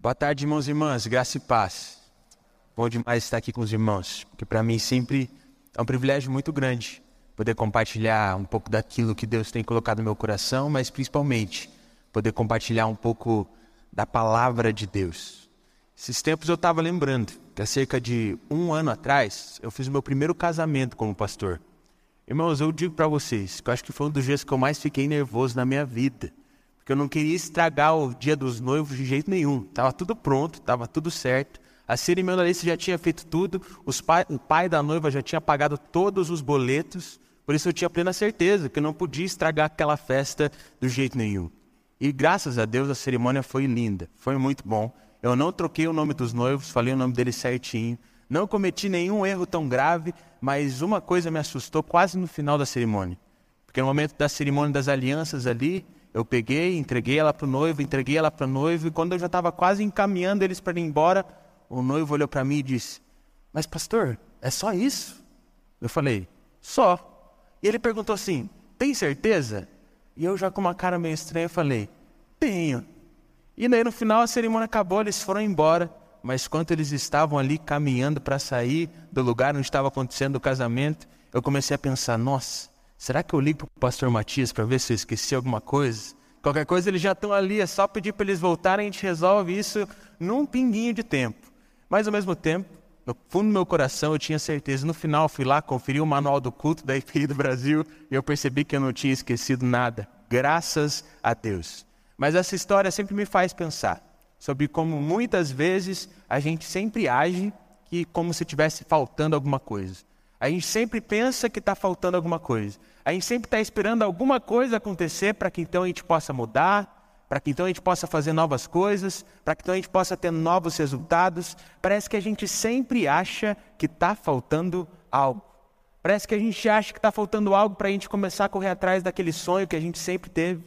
Boa tarde, irmãos e irmãs, graça e paz. Bom demais estar aqui com os irmãos, porque para mim sempre é um privilégio muito grande poder compartilhar um pouco daquilo que Deus tem colocado no meu coração, mas principalmente poder compartilhar um pouco da palavra de Deus. Esses tempos eu estava lembrando que há cerca de um ano atrás eu fiz o meu primeiro casamento como pastor. Irmãos, eu digo para vocês que eu acho que foi um dos dias que eu mais fiquei nervoso na minha vida porque eu não queria estragar o dia dos noivos de jeito nenhum. Tava tudo pronto, tava tudo certo. A cerimonialista já tinha feito tudo, pai, o pai da noiva já tinha pagado todos os boletos, por isso eu tinha plena certeza que eu não podia estragar aquela festa do jeito nenhum. E graças a Deus a cerimônia foi linda, foi muito bom. Eu não troquei o nome dos noivos, falei o nome deles certinho. Não cometi nenhum erro tão grave, mas uma coisa me assustou quase no final da cerimônia. Porque no momento da cerimônia das alianças ali, eu peguei, entreguei ela para o noivo, entreguei ela para o noivo, e quando eu já estava quase encaminhando eles para ir embora, o noivo olhou para mim e disse: Mas, pastor, é só isso? Eu falei: Só. E ele perguntou assim: Tem certeza? E eu, já com uma cara meio estranha, falei: Tenho. E daí no final a cerimônia acabou, eles foram embora. Mas enquanto eles estavam ali caminhando para sair do lugar onde estava acontecendo o casamento, eu comecei a pensar: Nossa Será que eu ligo para o pastor Matias para ver se eu esqueci alguma coisa? Qualquer coisa eles já estão ali, é só pedir para eles voltarem, a gente resolve isso num pinguinho de tempo. Mas ao mesmo tempo, no fundo do meu coração eu tinha certeza. No final fui lá, conferi o manual do culto da IPI do Brasil e eu percebi que eu não tinha esquecido nada. Graças a Deus. Mas essa história sempre me faz pensar sobre como muitas vezes a gente sempre age que como se tivesse faltando alguma coisa. A gente sempre pensa que está faltando alguma coisa. A gente sempre está esperando alguma coisa acontecer para que então a gente possa mudar, para que então a gente possa fazer novas coisas, para que então a gente possa ter novos resultados. Parece que a gente sempre acha que está faltando algo. Parece que a gente acha que está faltando algo para a gente começar a correr atrás daquele sonho que a gente sempre teve.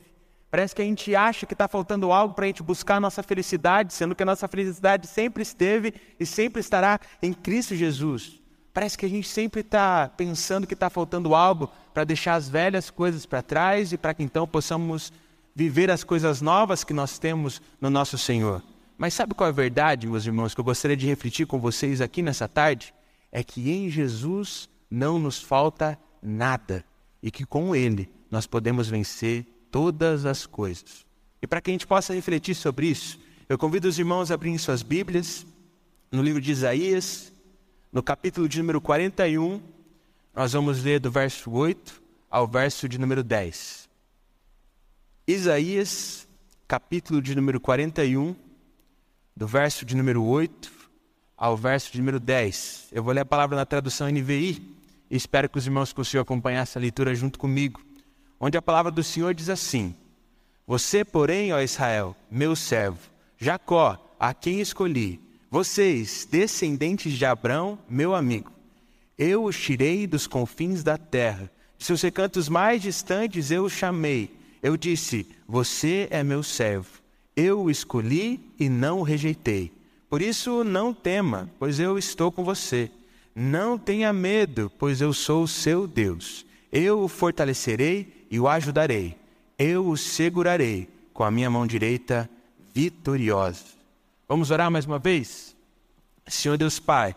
Parece que a gente acha que está faltando algo para a gente buscar a nossa felicidade, sendo que a nossa felicidade sempre esteve e sempre estará em Cristo Jesus. Parece que a gente sempre está pensando que está faltando algo para deixar as velhas coisas para trás e para que então possamos viver as coisas novas que nós temos no nosso Senhor. Mas sabe qual é a verdade, meus irmãos, que eu gostaria de refletir com vocês aqui nessa tarde? É que em Jesus não nos falta nada e que com Ele nós podemos vencer todas as coisas. E para que a gente possa refletir sobre isso, eu convido os irmãos a abrirem suas Bíblias no livro de Isaías, no capítulo de número 41, nós vamos ler do verso 8 ao verso de número 10. Isaías, capítulo de número 41, do verso de número 8 ao verso de número 10. Eu vou ler a palavra na tradução NVI e espero que os irmãos consigam acompanhar essa leitura junto comigo, onde a palavra do Senhor diz assim: Você, porém, ó Israel, meu servo, Jacó, a quem escolhi, vocês, descendentes de Abrão, meu amigo, eu os tirei dos confins da terra, de seus recantos mais distantes eu os chamei. Eu disse: Você é meu servo. Eu o escolhi e não o rejeitei. Por isso, não tema, pois eu estou com você. Não tenha medo, pois eu sou o seu Deus. Eu o fortalecerei e o ajudarei. Eu o segurarei com a minha mão direita vitoriosa. Vamos orar mais uma vez? Senhor Deus Pai,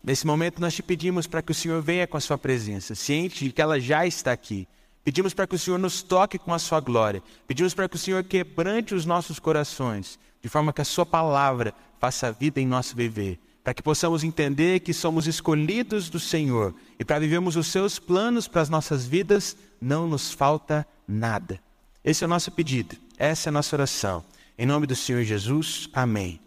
nesse momento nós te pedimos para que o Senhor venha com a sua presença, ciente de que ela já está aqui. Pedimos para que o Senhor nos toque com a sua glória. Pedimos para que o Senhor quebrante os nossos corações, de forma que a sua palavra faça vida em nosso viver. Para que possamos entender que somos escolhidos do Senhor e para vivermos os seus planos para as nossas vidas, não nos falta nada. Esse é o nosso pedido, essa é a nossa oração. Em nome do Senhor Jesus, amém.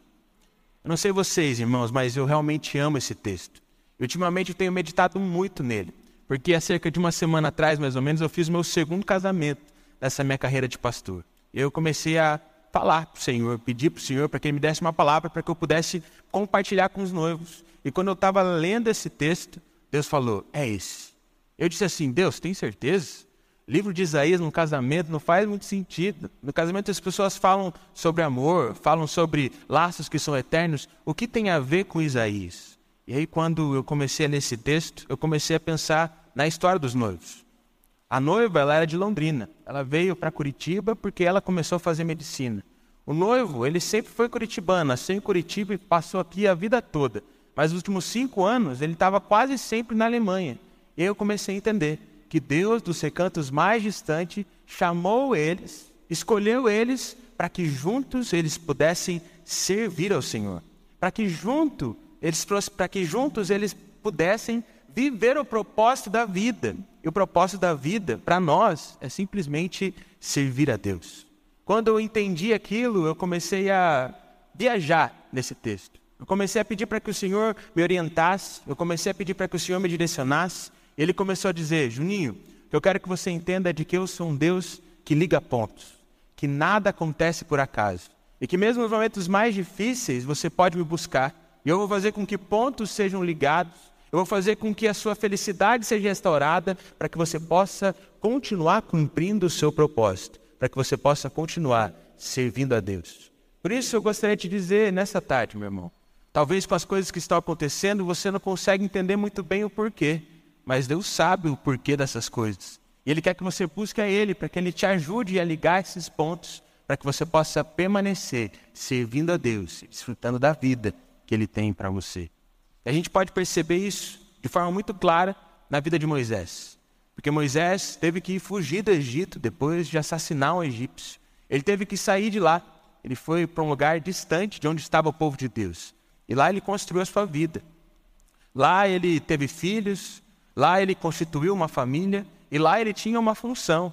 Eu não sei vocês, irmãos, mas eu realmente amo esse texto. E ultimamente eu tenho meditado muito nele, porque há cerca de uma semana atrás, mais ou menos, eu fiz meu segundo casamento nessa minha carreira de pastor. Eu comecei a falar para o Senhor, pedir para o Senhor para que Ele me desse uma palavra para que eu pudesse compartilhar com os noivos. E quando eu estava lendo esse texto, Deus falou: É esse. Eu disse assim: Deus, tem certeza? Livro de Isaías no casamento não faz muito sentido. No casamento as pessoas falam sobre amor, falam sobre laços que são eternos. O que tem a ver com Isaías? E aí quando eu comecei a ler esse texto, eu comecei a pensar na história dos noivos. A noiva ela era de Londrina. Ela veio para Curitiba porque ela começou a fazer medicina. O noivo, ele sempre foi curitibano, nasceu em Curitiba e passou aqui a vida toda. Mas nos últimos cinco anos, ele estava quase sempre na Alemanha. E aí eu comecei a entender que Deus, dos recantos mais distantes, chamou eles, escolheu eles para que juntos eles pudessem servir ao Senhor, para que junto eles para que juntos eles pudessem viver o propósito da vida. E o propósito da vida para nós é simplesmente servir a Deus. Quando eu entendi aquilo, eu comecei a viajar nesse texto. Eu comecei a pedir para que o Senhor me orientasse, eu comecei a pedir para que o Senhor me direcionasse. Ele começou a dizer: Juninho, o que eu quero que você entenda é de que eu sou um Deus que liga pontos, que nada acontece por acaso. E que mesmo nos momentos mais difíceis você pode me buscar. E eu vou fazer com que pontos sejam ligados, eu vou fazer com que a sua felicidade seja restaurada, para que você possa continuar cumprindo o seu propósito, para que você possa continuar servindo a Deus. Por isso eu gostaria de dizer nessa tarde, meu irmão, Talvez com as coisas que estão acontecendo você não consegue entender muito bem o porquê, mas Deus sabe o porquê dessas coisas. E Ele quer que você busque a Ele para que Ele te ajude a ligar esses pontos, para que você possa permanecer servindo a Deus, desfrutando da vida que Ele tem para você. E a gente pode perceber isso de forma muito clara na vida de Moisés. Porque Moisés teve que fugir do Egito depois de assassinar um egípcio. Ele teve que sair de lá. Ele foi para um lugar distante de onde estava o povo de Deus. E lá ele construiu a sua vida. Lá ele teve filhos, lá ele constituiu uma família e lá ele tinha uma função.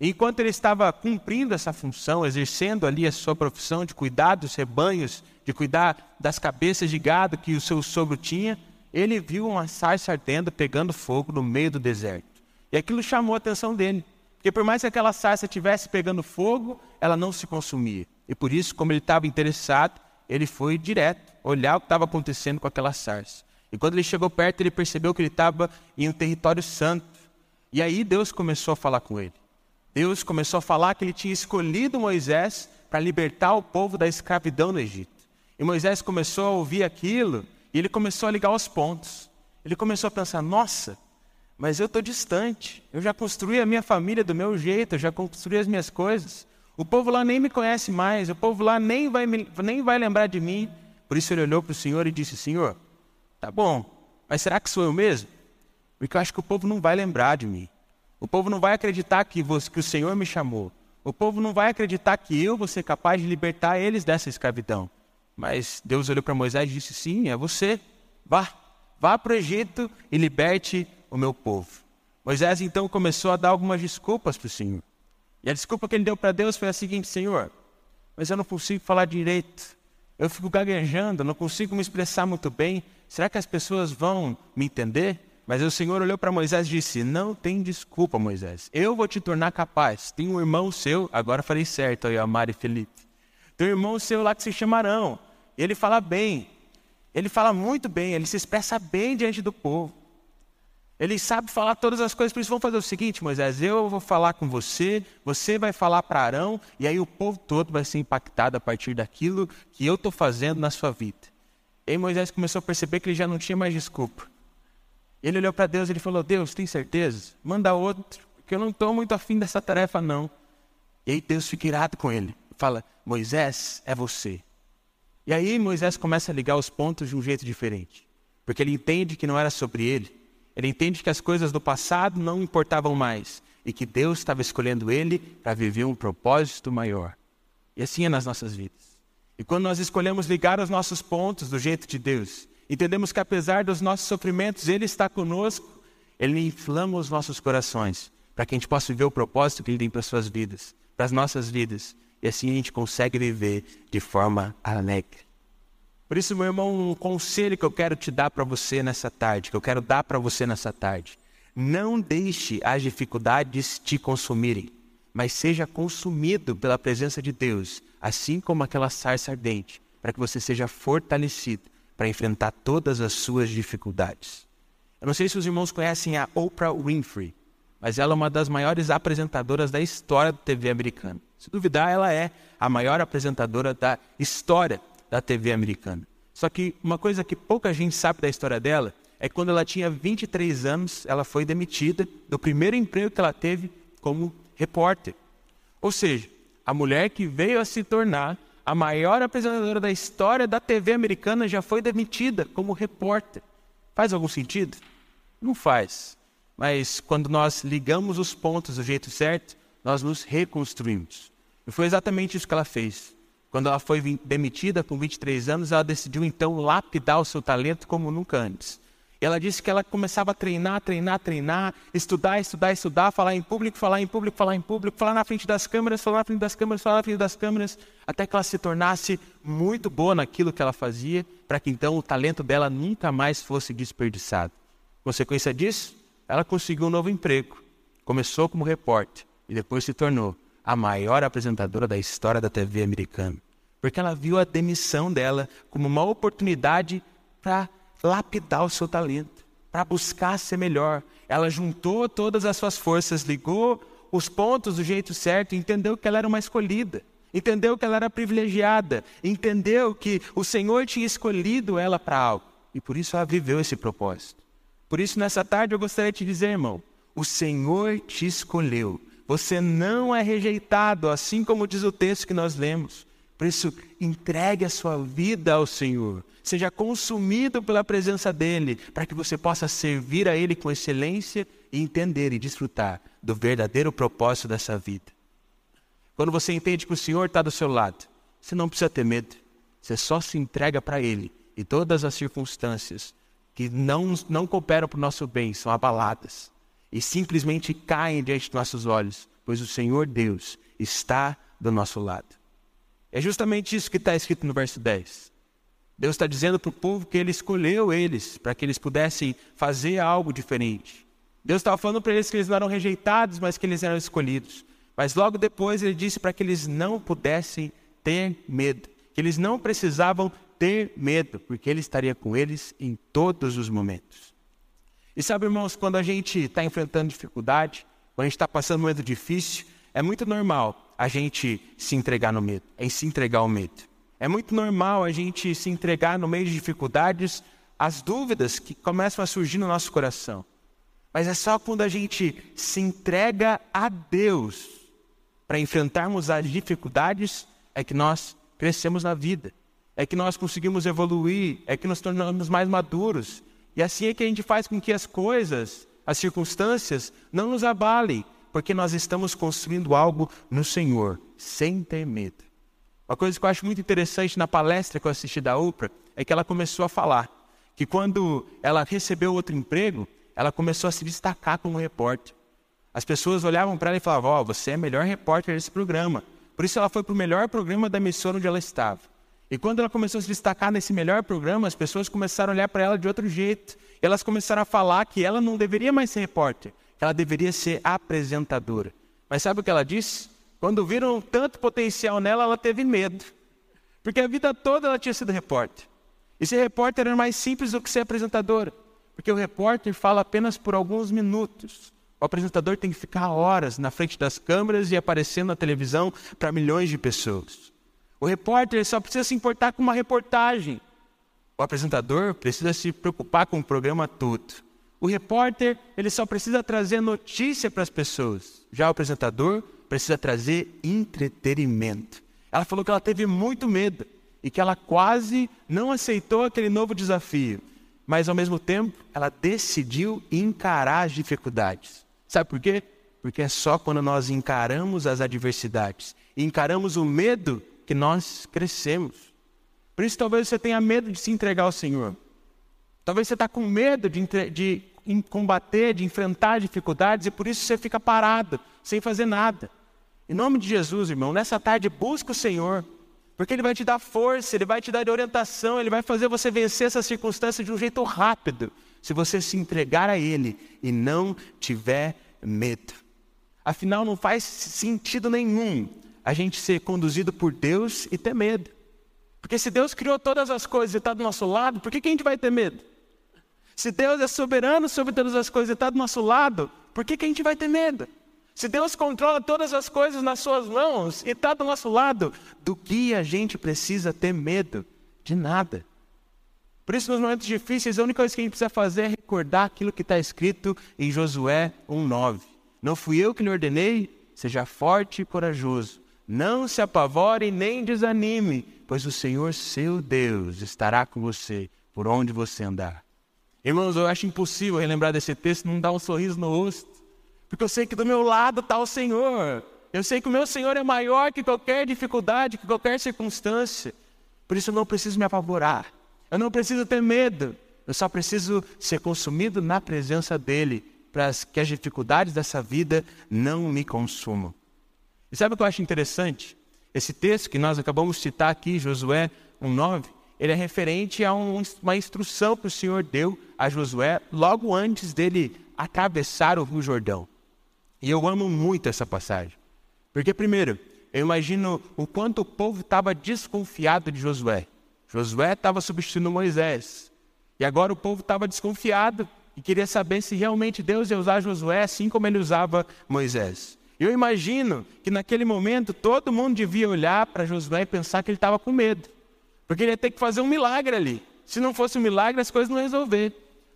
E enquanto ele estava cumprindo essa função, exercendo ali a sua profissão de cuidar dos rebanhos, de cuidar das cabeças de gado que o seu sogro tinha, ele viu uma sarça ardendo, pegando fogo no meio do deserto. E aquilo chamou a atenção dele. Porque por mais que aquela sarça estivesse pegando fogo, ela não se consumia. E por isso, como ele estava interessado, ele foi direto olhar o que estava acontecendo com aquela sarça. E quando ele chegou perto, ele percebeu que ele estava em um território santo. E aí Deus começou a falar com ele. Deus começou a falar que ele tinha escolhido Moisés para libertar o povo da escravidão no Egito. E Moisés começou a ouvir aquilo e ele começou a ligar os pontos. Ele começou a pensar: nossa, mas eu estou distante. Eu já construí a minha família do meu jeito, eu já construí as minhas coisas. O povo lá nem me conhece mais, o povo lá nem vai, me, nem vai lembrar de mim. Por isso ele olhou para o Senhor e disse: Senhor, tá bom, mas será que sou eu mesmo? Porque eu acho que o povo não vai lembrar de mim. O povo não vai acreditar que, você, que o Senhor me chamou. O povo não vai acreditar que eu vou ser capaz de libertar eles dessa escravidão. Mas Deus olhou para Moisés e disse: Sim, é você. Vá, vá para o Egito e liberte o meu povo. Moisés então começou a dar algumas desculpas para o Senhor. E a desculpa que ele deu para Deus foi a seguinte: Senhor, mas eu não consigo falar direito. Eu fico gaguejando, não consigo me expressar muito bem. Será que as pessoas vão me entender? Mas o Senhor olhou para Moisés e disse: Não tem desculpa, Moisés. Eu vou te tornar capaz. Tem um irmão seu, agora falei certo aí, Amari e Felipe. Tem um irmão seu lá que se chama Arão. Ele fala bem. Ele fala muito bem, ele se expressa bem diante do povo. Ele sabe falar todas as coisas, por isso vamos fazer o seguinte, Moisés: eu vou falar com você, você vai falar para Arão, e aí o povo todo vai ser impactado a partir daquilo que eu estou fazendo na sua vida. E aí Moisés começou a perceber que ele já não tinha mais desculpa. Ele olhou para Deus e ele falou: Deus, tem certeza? Manda outro, porque eu não estou muito afim dessa tarefa, não. E aí Deus fica irado com ele. Fala: Moisés, é você. E aí Moisés começa a ligar os pontos de um jeito diferente. Porque ele entende que não era sobre ele, ele entende que as coisas do passado não importavam mais e que Deus estava escolhendo ele para viver um propósito maior. E assim é nas nossas vidas. E quando nós escolhemos ligar os nossos pontos do jeito de Deus, entendemos que apesar dos nossos sofrimentos, Ele está conosco, Ele inflama os nossos corações para que a gente possa viver o propósito que Ele tem para as suas vidas, para as nossas vidas. E assim a gente consegue viver de forma alegre. Por isso, meu irmão, um conselho que eu quero te dar para você nessa tarde, que eu quero dar para você nessa tarde. Não deixe as dificuldades te consumirem, mas seja consumido pela presença de Deus, assim como aquela sarça ardente, para que você seja fortalecido para enfrentar todas as suas dificuldades. Eu não sei se os irmãos conhecem a Oprah Winfrey, mas ela é uma das maiores apresentadoras da história da TV americana. Se duvidar, ela é a maior apresentadora da história da TV americana. Só que uma coisa que pouca gente sabe da história dela é que quando ela tinha 23 anos, ela foi demitida do primeiro emprego que ela teve como repórter. Ou seja, a mulher que veio a se tornar a maior apresentadora da história da TV americana já foi demitida como repórter. Faz algum sentido? Não faz. Mas quando nós ligamos os pontos do jeito certo, nós nos reconstruímos. E foi exatamente isso que ela fez. Quando ela foi demitida com 23 anos, ela decidiu então lapidar o seu talento como nunca antes. Ela disse que ela começava a treinar, treinar, treinar, estudar, estudar, estudar, falar em público, falar em público, falar em público, falar na frente das câmeras, falar na frente das câmeras, falar na frente das câmeras, até que ela se tornasse muito boa naquilo que ela fazia, para que então o talento dela nunca mais fosse desperdiçado. Consequência disso, ela conseguiu um novo emprego. Começou como repórter e depois se tornou a maior apresentadora da história da TV americana. Porque ela viu a demissão dela como uma oportunidade para lapidar o seu talento, para buscar ser melhor. Ela juntou todas as suas forças, ligou os pontos do jeito certo, entendeu que ela era uma escolhida, entendeu que ela era privilegiada, entendeu que o Senhor tinha escolhido ela para algo. E por isso ela viveu esse propósito. Por isso, nessa tarde, eu gostaria de te dizer, irmão, o Senhor te escolheu. Você não é rejeitado, assim como diz o texto que nós lemos. Por isso, entregue a sua vida ao Senhor. Seja consumido pela presença dEle, para que você possa servir a Ele com excelência e entender e desfrutar do verdadeiro propósito dessa vida. Quando você entende que o Senhor está do seu lado, você não precisa ter medo. Você só se entrega para Ele e todas as circunstâncias que não, não cooperam para o nosso bem são abaladas e simplesmente caem diante dos nossos olhos, pois o Senhor Deus está do nosso lado. É justamente isso que está escrito no verso 10. Deus está dizendo para o povo que Ele escolheu eles para que eles pudessem fazer algo diferente. Deus estava falando para eles que eles não eram rejeitados, mas que eles eram escolhidos. Mas logo depois Ele disse para que eles não pudessem ter medo, que eles não precisavam ter medo, porque Ele estaria com eles em todos os momentos. E sabe, irmãos, quando a gente está enfrentando dificuldade, quando a gente está passando um momento difícil, é muito normal a gente se entregar no medo, é se entregar ao medo. É muito normal a gente se entregar no meio de dificuldades, as dúvidas que começam a surgir no nosso coração. Mas é só quando a gente se entrega a Deus para enfrentarmos as dificuldades é que nós crescemos na vida, é que nós conseguimos evoluir, é que nos tornamos mais maduros. E assim é que a gente faz com que as coisas, as circunstâncias, não nos abalem, porque nós estamos construindo algo no Senhor, sem ter medo. Uma coisa que eu acho muito interessante na palestra que eu assisti da Oprah é que ela começou a falar que quando ela recebeu outro emprego, ela começou a se destacar como repórter. As pessoas olhavam para ela e falavam: Ó, oh, você é a melhor repórter desse programa. Por isso ela foi para o melhor programa da emissora onde ela estava. E quando ela começou a se destacar nesse melhor programa, as pessoas começaram a olhar para ela de outro jeito. Elas começaram a falar que ela não deveria mais ser repórter, ela deveria ser apresentadora. Mas sabe o que ela disse? Quando viram tanto potencial nela, ela teve medo. Porque a vida toda ela tinha sido repórter. E ser repórter era mais simples do que ser apresentadora. Porque o repórter fala apenas por alguns minutos. O apresentador tem que ficar horas na frente das câmeras e aparecendo na televisão para milhões de pessoas. O repórter só precisa se importar com uma reportagem. O apresentador precisa se preocupar com o programa todo. O repórter, ele só precisa trazer notícia para as pessoas. Já o apresentador precisa trazer entretenimento. Ela falou que ela teve muito medo e que ela quase não aceitou aquele novo desafio. Mas ao mesmo tempo, ela decidiu encarar as dificuldades. Sabe por quê? Porque é só quando nós encaramos as adversidades e encaramos o medo que nós crescemos. Por isso, talvez você tenha medo de se entregar ao Senhor. Talvez você está com medo de, de combater, de enfrentar dificuldades e por isso você fica parado, sem fazer nada. Em nome de Jesus, irmão, nessa tarde busca o Senhor, porque Ele vai te dar força, Ele vai te dar orientação, Ele vai fazer você vencer essa circunstância de um jeito rápido, se você se entregar a Ele e não tiver medo. Afinal, não faz sentido nenhum a gente ser conduzido por Deus e ter medo. Porque se Deus criou todas as coisas e está do nosso lado, por que, que a gente vai ter medo? Se Deus é soberano sobre todas as coisas e está do nosso lado, por que, que a gente vai ter medo? Se Deus controla todas as coisas nas suas mãos e está do nosso lado, do que a gente precisa ter medo? De nada. Por isso, nos momentos difíceis, a única coisa que a gente precisa fazer é recordar aquilo que está escrito em Josué 1,9. Não fui eu que lhe ordenei, seja forte e corajoso. Não se apavore nem desanime, pois o Senhor seu Deus estará com você por onde você andar. Irmãos, eu acho impossível relembrar desse texto e não dar um sorriso no rosto, porque eu sei que do meu lado está o Senhor. Eu sei que o meu Senhor é maior que qualquer dificuldade, que qualquer circunstância. Por isso eu não preciso me apavorar. Eu não preciso ter medo. Eu só preciso ser consumido na presença dEle, para que as dificuldades dessa vida não me consumam. E sabe o que eu acho interessante? Esse texto que nós acabamos de citar aqui, Josué 1,9, ele é referente a um, uma instrução que o Senhor deu a Josué logo antes dele atravessar o Rio Jordão. E eu amo muito essa passagem. Porque, primeiro, eu imagino o quanto o povo estava desconfiado de Josué. Josué estava substituindo Moisés. E agora o povo estava desconfiado e queria saber se realmente Deus ia usar Josué assim como ele usava Moisés. Eu imagino que naquele momento todo mundo devia olhar para Josué e pensar que ele estava com medo. Porque ele ia ter que fazer um milagre ali. Se não fosse um milagre, as coisas não iam resolver.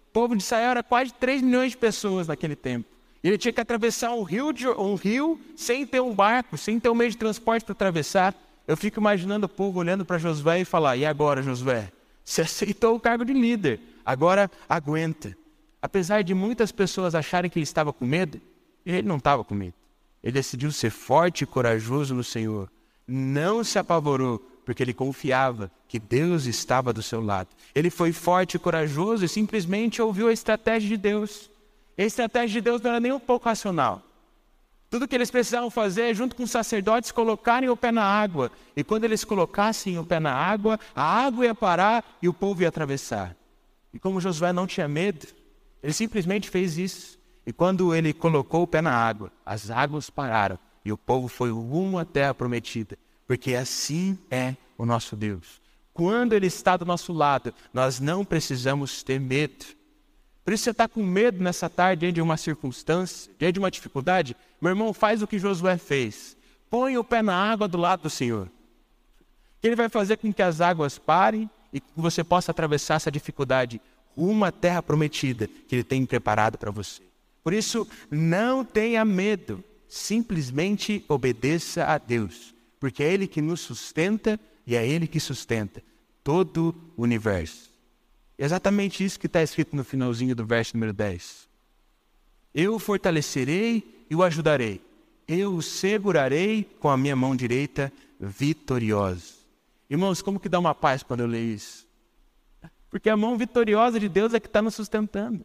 O povo de Israel era quase 3 milhões de pessoas naquele tempo. Ele tinha que atravessar um rio, de, um rio sem ter um barco, sem ter um meio de transporte para atravessar. Eu fico imaginando o povo olhando para Josué e falar: E agora, Josué? Você aceitou o cargo de líder, agora aguenta. Apesar de muitas pessoas acharem que ele estava com medo, ele não estava com medo. Ele decidiu ser forte e corajoso no Senhor. Não se apavorou, porque ele confiava que Deus estava do seu lado. Ele foi forte e corajoso e simplesmente ouviu a estratégia de Deus. A estratégia de Deus não era nem um pouco racional. Tudo que eles precisavam fazer é, junto com os sacerdotes, colocarem o pé na água. E quando eles colocassem o pé na água, a água ia parar e o povo ia atravessar. E como Josué não tinha medo, ele simplesmente fez isso. E quando ele colocou o pé na água, as águas pararam e o povo foi rumo à terra prometida. Porque assim é o nosso Deus. Quando Ele está do nosso lado, nós não precisamos ter medo. Por isso você está com medo nessa tarde diante de uma circunstância, diante de uma dificuldade? Meu irmão, faz o que Josué fez. Põe o pé na água do lado do Senhor. Ele vai fazer com que as águas parem e que você possa atravessar essa dificuldade à terra prometida que Ele tem preparado para você. Por isso, não tenha medo, simplesmente obedeça a Deus, porque é Ele que nos sustenta e é Ele que sustenta todo o universo. É exatamente isso que está escrito no finalzinho do verso número 10. Eu o fortalecerei e o ajudarei. Eu o segurarei com a minha mão direita vitoriosa. Irmãos, como que dá uma paz quando eu leio isso? Porque a mão vitoriosa de Deus é que está nos sustentando.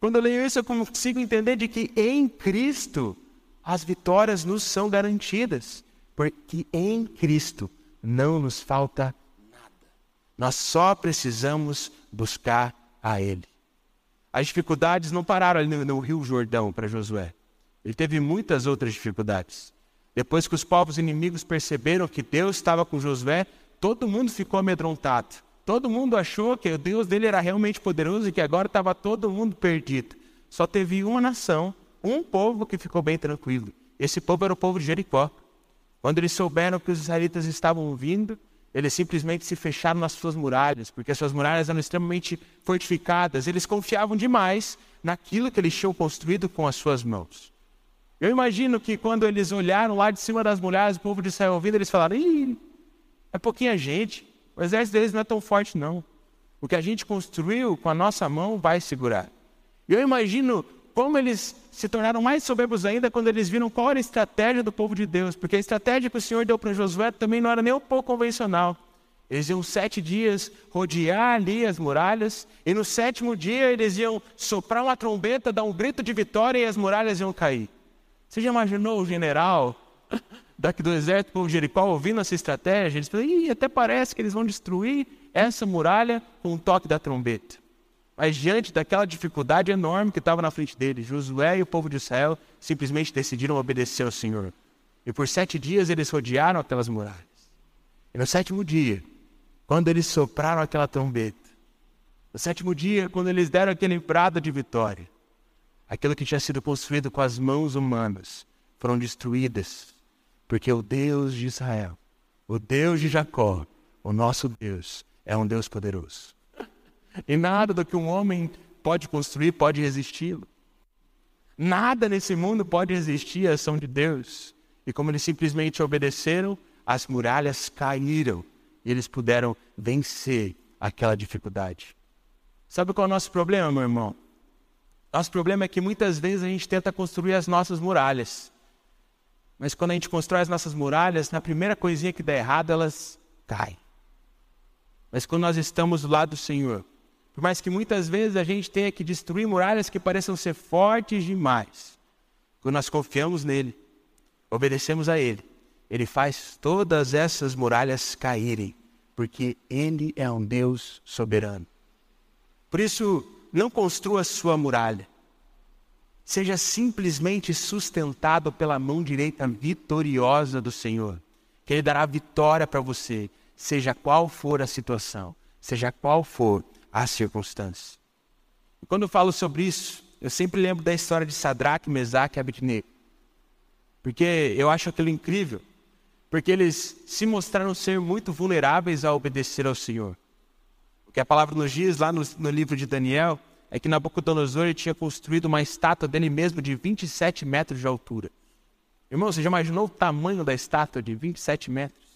Quando eu leio isso, eu consigo entender de que em Cristo as vitórias nos são garantidas. Porque em Cristo não nos falta nós só precisamos buscar a Ele. As dificuldades não pararam ali no, no Rio Jordão para Josué. Ele teve muitas outras dificuldades. Depois que os povos inimigos perceberam que Deus estava com Josué, todo mundo ficou amedrontado. Todo mundo achou que o Deus dele era realmente poderoso e que agora estava todo mundo perdido. Só teve uma nação, um povo que ficou bem tranquilo. Esse povo era o povo de Jericó. Quando eles souberam que os israelitas estavam vindo, eles simplesmente se fecharam nas suas muralhas, porque as suas muralhas eram extremamente fortificadas. Eles confiavam demais naquilo que eles tinham construído com as suas mãos. Eu imagino que quando eles olharam lá de cima das muralhas, o povo de Israel ouvindo, eles falaram: Ih, é pouquinha gente, o exército deles não é tão forte, não. O que a gente construiu com a nossa mão vai segurar. Eu imagino como eles se tornaram mais soberbos ainda quando eles viram qual era a estratégia do povo de Deus, porque a estratégia que o Senhor deu para Josué também não era nem um pouco convencional. Eles iam sete dias rodear ali as muralhas, e no sétimo dia eles iam soprar uma trombeta, dar um grito de vitória e as muralhas iam cair. Você já imaginou o general daqui do exército, povo de Jericó, ouvindo essa estratégia? Eles Ih, até parece que eles vão destruir essa muralha com o toque da trombeta. Mas diante daquela dificuldade enorme que estava na frente deles, Josué e o povo de Israel simplesmente decidiram obedecer ao Senhor. E por sete dias eles rodearam aquelas muralhas. E no sétimo dia, quando eles sopraram aquela trombeta, no sétimo dia, quando eles deram aquele brado de vitória, aquilo que tinha sido construído com as mãos humanas foram destruídas, porque o Deus de Israel, o Deus de Jacó, o nosso Deus, é um Deus poderoso. E nada do que um homem pode construir pode resisti-lo. Nada nesse mundo pode resistir à ação de Deus. E como eles simplesmente obedeceram, as muralhas caíram e eles puderam vencer aquela dificuldade. Sabe qual é o nosso problema, meu irmão? Nosso problema é que muitas vezes a gente tenta construir as nossas muralhas. Mas quando a gente constrói as nossas muralhas, na primeira coisinha que dá errado, elas caem. Mas quando nós estamos do lado do Senhor, por mais que muitas vezes a gente tenha que destruir muralhas que pareçam ser fortes demais, quando nós confiamos nele, obedecemos a ele, ele faz todas essas muralhas caírem, porque ele é um Deus soberano. Por isso, não construa sua muralha. Seja simplesmente sustentado pela mão direita vitoriosa do Senhor, que Ele dará vitória para você, seja qual for a situação, seja qual for a circunstância. E quando eu falo sobre isso, eu sempre lembro da história de Sadraque, Mesaque e Abednego. Porque eu acho aquilo incrível. Porque eles se mostraram ser muito vulneráveis a obedecer ao Senhor. O que a palavra nos diz lá no, no livro de Daniel é que Nabucodonosor tinha construído uma estátua dele mesmo de 27 metros de altura. Irmão, você já imaginou o tamanho da estátua de 27 metros?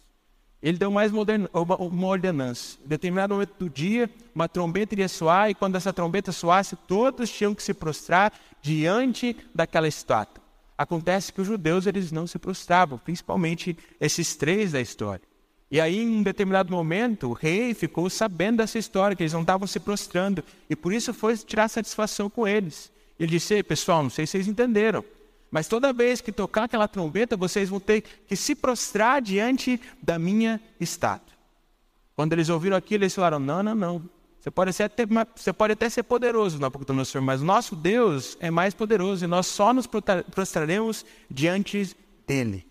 Ele deu mais uma ordenança. Em determinado momento do dia, uma trombeta iria soar, e quando essa trombeta soasse, todos tinham que se prostrar diante daquela estátua. Acontece que os judeus eles não se prostravam, principalmente esses três da história. E aí, em um determinado momento, o rei ficou sabendo dessa história, que eles não estavam se prostrando, e por isso foi tirar satisfação com eles. Ele disse: pessoal, não sei se vocês entenderam, mas toda vez que tocar aquela trombeta, vocês vão ter que se prostrar diante da minha estátua. Quando eles ouviram aquilo, eles falaram: Não, não, não. Você pode, ser até, você pode até ser poderoso, Nabucodonosor, mas o nosso Deus é mais poderoso e nós só nos prostraremos diante dele.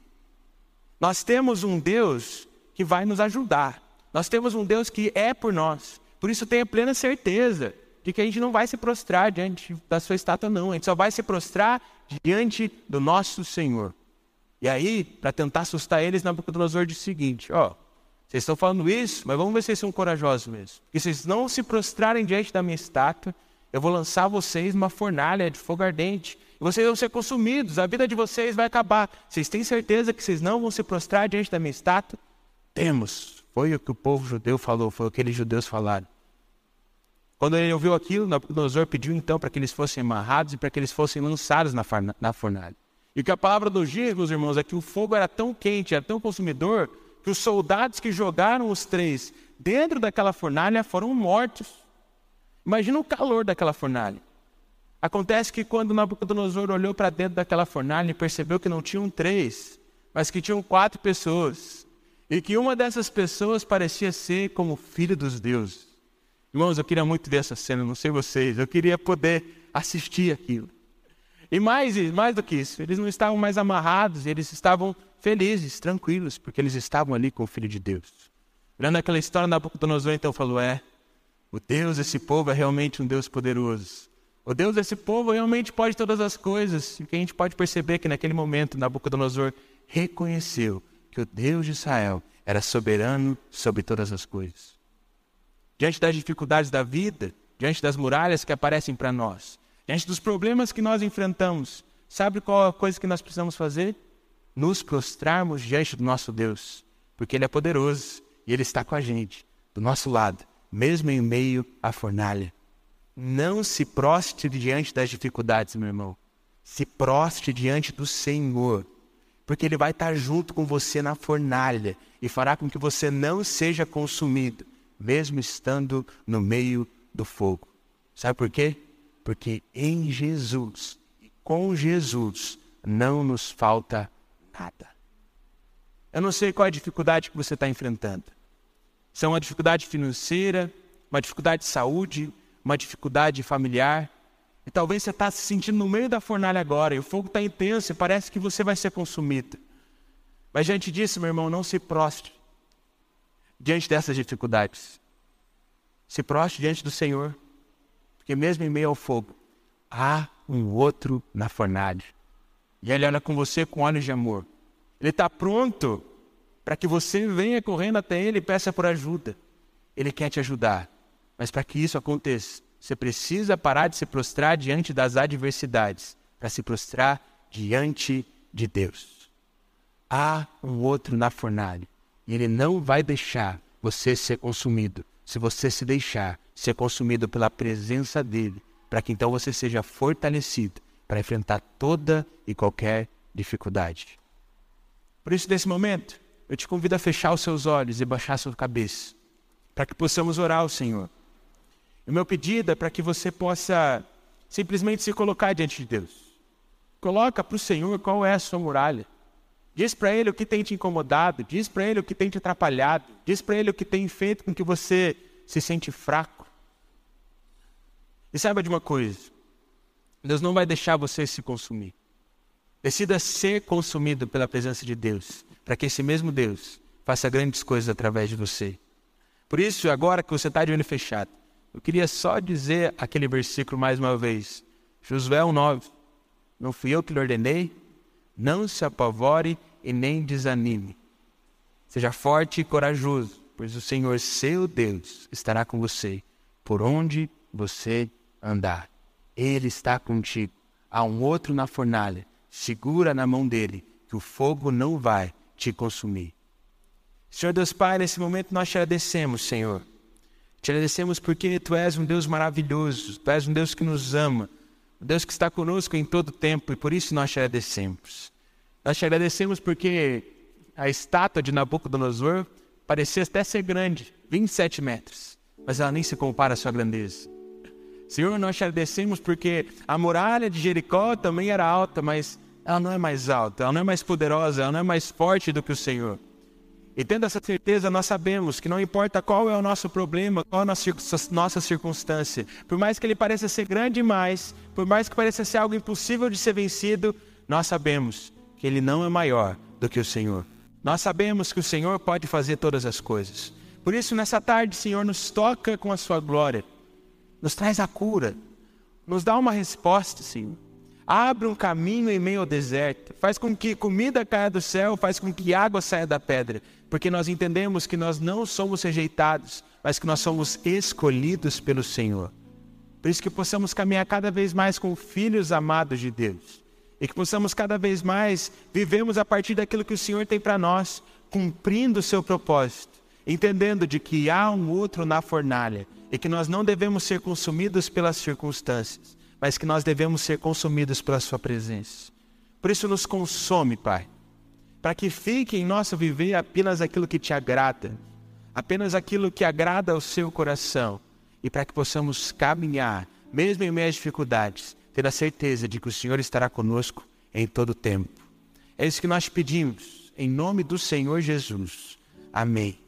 Nós temos um Deus que vai nos ajudar. Nós temos um Deus que é por nós. Por isso tenha plena certeza de que a gente não vai se prostrar diante da sua estátua, não. A gente só vai se prostrar diante do nosso Senhor. E aí, para tentar assustar eles, Nabucodonosor disse o seguinte: Ó, vocês estão falando isso, mas vamos ver se vocês são corajosos mesmo. Porque se vocês não se prostrarem diante da minha estátua, eu vou lançar vocês numa fornalha de fogo ardente. E vocês vão ser consumidos, a vida de vocês vai acabar. Vocês têm certeza que vocês não vão se prostrar diante da minha estátua? Temos. Foi o que o povo judeu falou, foi o que aqueles judeus falaram. Quando ele ouviu aquilo, Nabucodonosor pediu então para que eles fossem amarrados e para que eles fossem lançados na fornalha. E o que a palavra nos diz, meus irmãos, é que o fogo era tão quente, era tão consumidor, que os soldados que jogaram os três dentro daquela fornalha foram mortos. Imagina o calor daquela fornalha. Acontece que quando Nabucodonosor olhou para dentro daquela fornalha e percebeu que não tinham três, mas que tinham quatro pessoas, e que uma dessas pessoas parecia ser como filho dos deuses. Irmãos, eu queria muito ver essa cena, não sei vocês, eu queria poder assistir aquilo. E mais, mais do que isso, eles não estavam mais amarrados, eles estavam felizes, tranquilos, porque eles estavam ali com o Filho de Deus. Olhando aquela história, Nabucodonosor então falou: É, o Deus desse povo é realmente um Deus poderoso. O Deus desse povo realmente pode todas as coisas. E o que a gente pode perceber é que naquele momento Nabucodonosor reconheceu que o Deus de Israel era soberano sobre todas as coisas diante das dificuldades da vida, diante das muralhas que aparecem para nós, diante dos problemas que nós enfrentamos, sabe qual a coisa que nós precisamos fazer? Nos prostrarmos diante do nosso Deus, porque Ele é poderoso e Ele está com a gente, do nosso lado, mesmo em meio à fornalha. Não se prostre diante das dificuldades, meu irmão. Se prostre diante do Senhor, porque Ele vai estar junto com você na fornalha e fará com que você não seja consumido mesmo estando no meio do fogo. Sabe por quê? Porque em Jesus e com Jesus não nos falta nada. Eu não sei qual é a dificuldade que você está enfrentando. Se é uma dificuldade financeira, uma dificuldade de saúde, uma dificuldade familiar. E talvez você está se sentindo no meio da fornalha agora, e o fogo está intenso e parece que você vai ser consumido. Mas diante disso, meu irmão, não se prostre diante dessas dificuldades. Se prostre diante do Senhor, porque mesmo em meio ao fogo, há um outro na fornalha. E ele olha com você com olhos de amor. Ele está pronto para que você venha correndo até ele e peça por ajuda. Ele quer te ajudar. Mas para que isso aconteça, você precisa parar de se prostrar diante das adversidades, para se prostrar diante de Deus. há um outro na fornalha. E ele não vai deixar você ser consumido se você se deixar ser consumido pela presença dele, para que então você seja fortalecido para enfrentar toda e qualquer dificuldade. Por isso, nesse momento, eu te convido a fechar os seus olhos e baixar a sua cabeça, para que possamos orar ao Senhor. O meu pedido é para que você possa simplesmente se colocar diante de Deus. Coloca para o Senhor qual é a sua muralha. Diz para Ele o que tem te incomodado, diz para Ele o que tem te atrapalhado, diz para Ele o que tem feito com que você se sente fraco. E saiba de uma coisa: Deus não vai deixar você se consumir. Decida ser consumido pela presença de Deus, para que esse mesmo Deus faça grandes coisas através de você. Por isso, agora que você está de olho fechado, eu queria só dizer aquele versículo mais uma vez. Josué 1,9. Não fui eu que lhe ordenei? Não se apavore e nem desanime. Seja forte e corajoso, pois o Senhor, seu Deus, estará com você por onde você andar. Ele está contigo. Há um outro na fornalha. Segura na mão dele, que o fogo não vai te consumir. Senhor Deus Pai, nesse momento nós te agradecemos, Senhor te agradecemos porque tu és um Deus maravilhoso, tu és um Deus que nos ama, Deus que está conosco em todo tempo e por isso nós te agradecemos. Nós te agradecemos porque a estátua de Nabucodonosor parecia até ser grande, 27 metros, mas ela nem se compara à sua grandeza. Senhor, nós te agradecemos porque a muralha de Jericó também era alta, mas ela não é mais alta, ela não é mais poderosa, ela não é mais forte do que o Senhor. E tendo essa certeza, nós sabemos que não importa qual é o nosso problema, qual é a nossa, circunstância, por mais que ele pareça ser grande demais, por mais que pareça ser algo impossível de ser vencido, nós sabemos que ele não é maior do que o Senhor. Nós sabemos que o Senhor pode fazer todas as coisas. Por isso, nessa tarde, Senhor, nos toca com a sua glória, nos traz a cura, nos dá uma resposta, Senhor. Abre um caminho em meio ao deserto, faz com que comida caia do céu, faz com que água saia da pedra, porque nós entendemos que nós não somos rejeitados, mas que nós somos escolhidos pelo Senhor. Por isso que possamos caminhar cada vez mais como filhos amados de Deus. E que possamos cada vez mais vivemos a partir daquilo que o Senhor tem para nós, cumprindo o seu propósito, entendendo de que há um outro na fornalha e que nós não devemos ser consumidos pelas circunstâncias, mas que nós devemos ser consumidos pela Sua presença. Por isso, nos consome, Pai, para que fique em nosso viver apenas aquilo que te agrada, apenas aquilo que agrada ao seu coração, e para que possamos caminhar, mesmo em meio às dificuldades, ter a certeza de que o Senhor estará conosco em todo o tempo. É isso que nós pedimos, em nome do Senhor Jesus. Amém.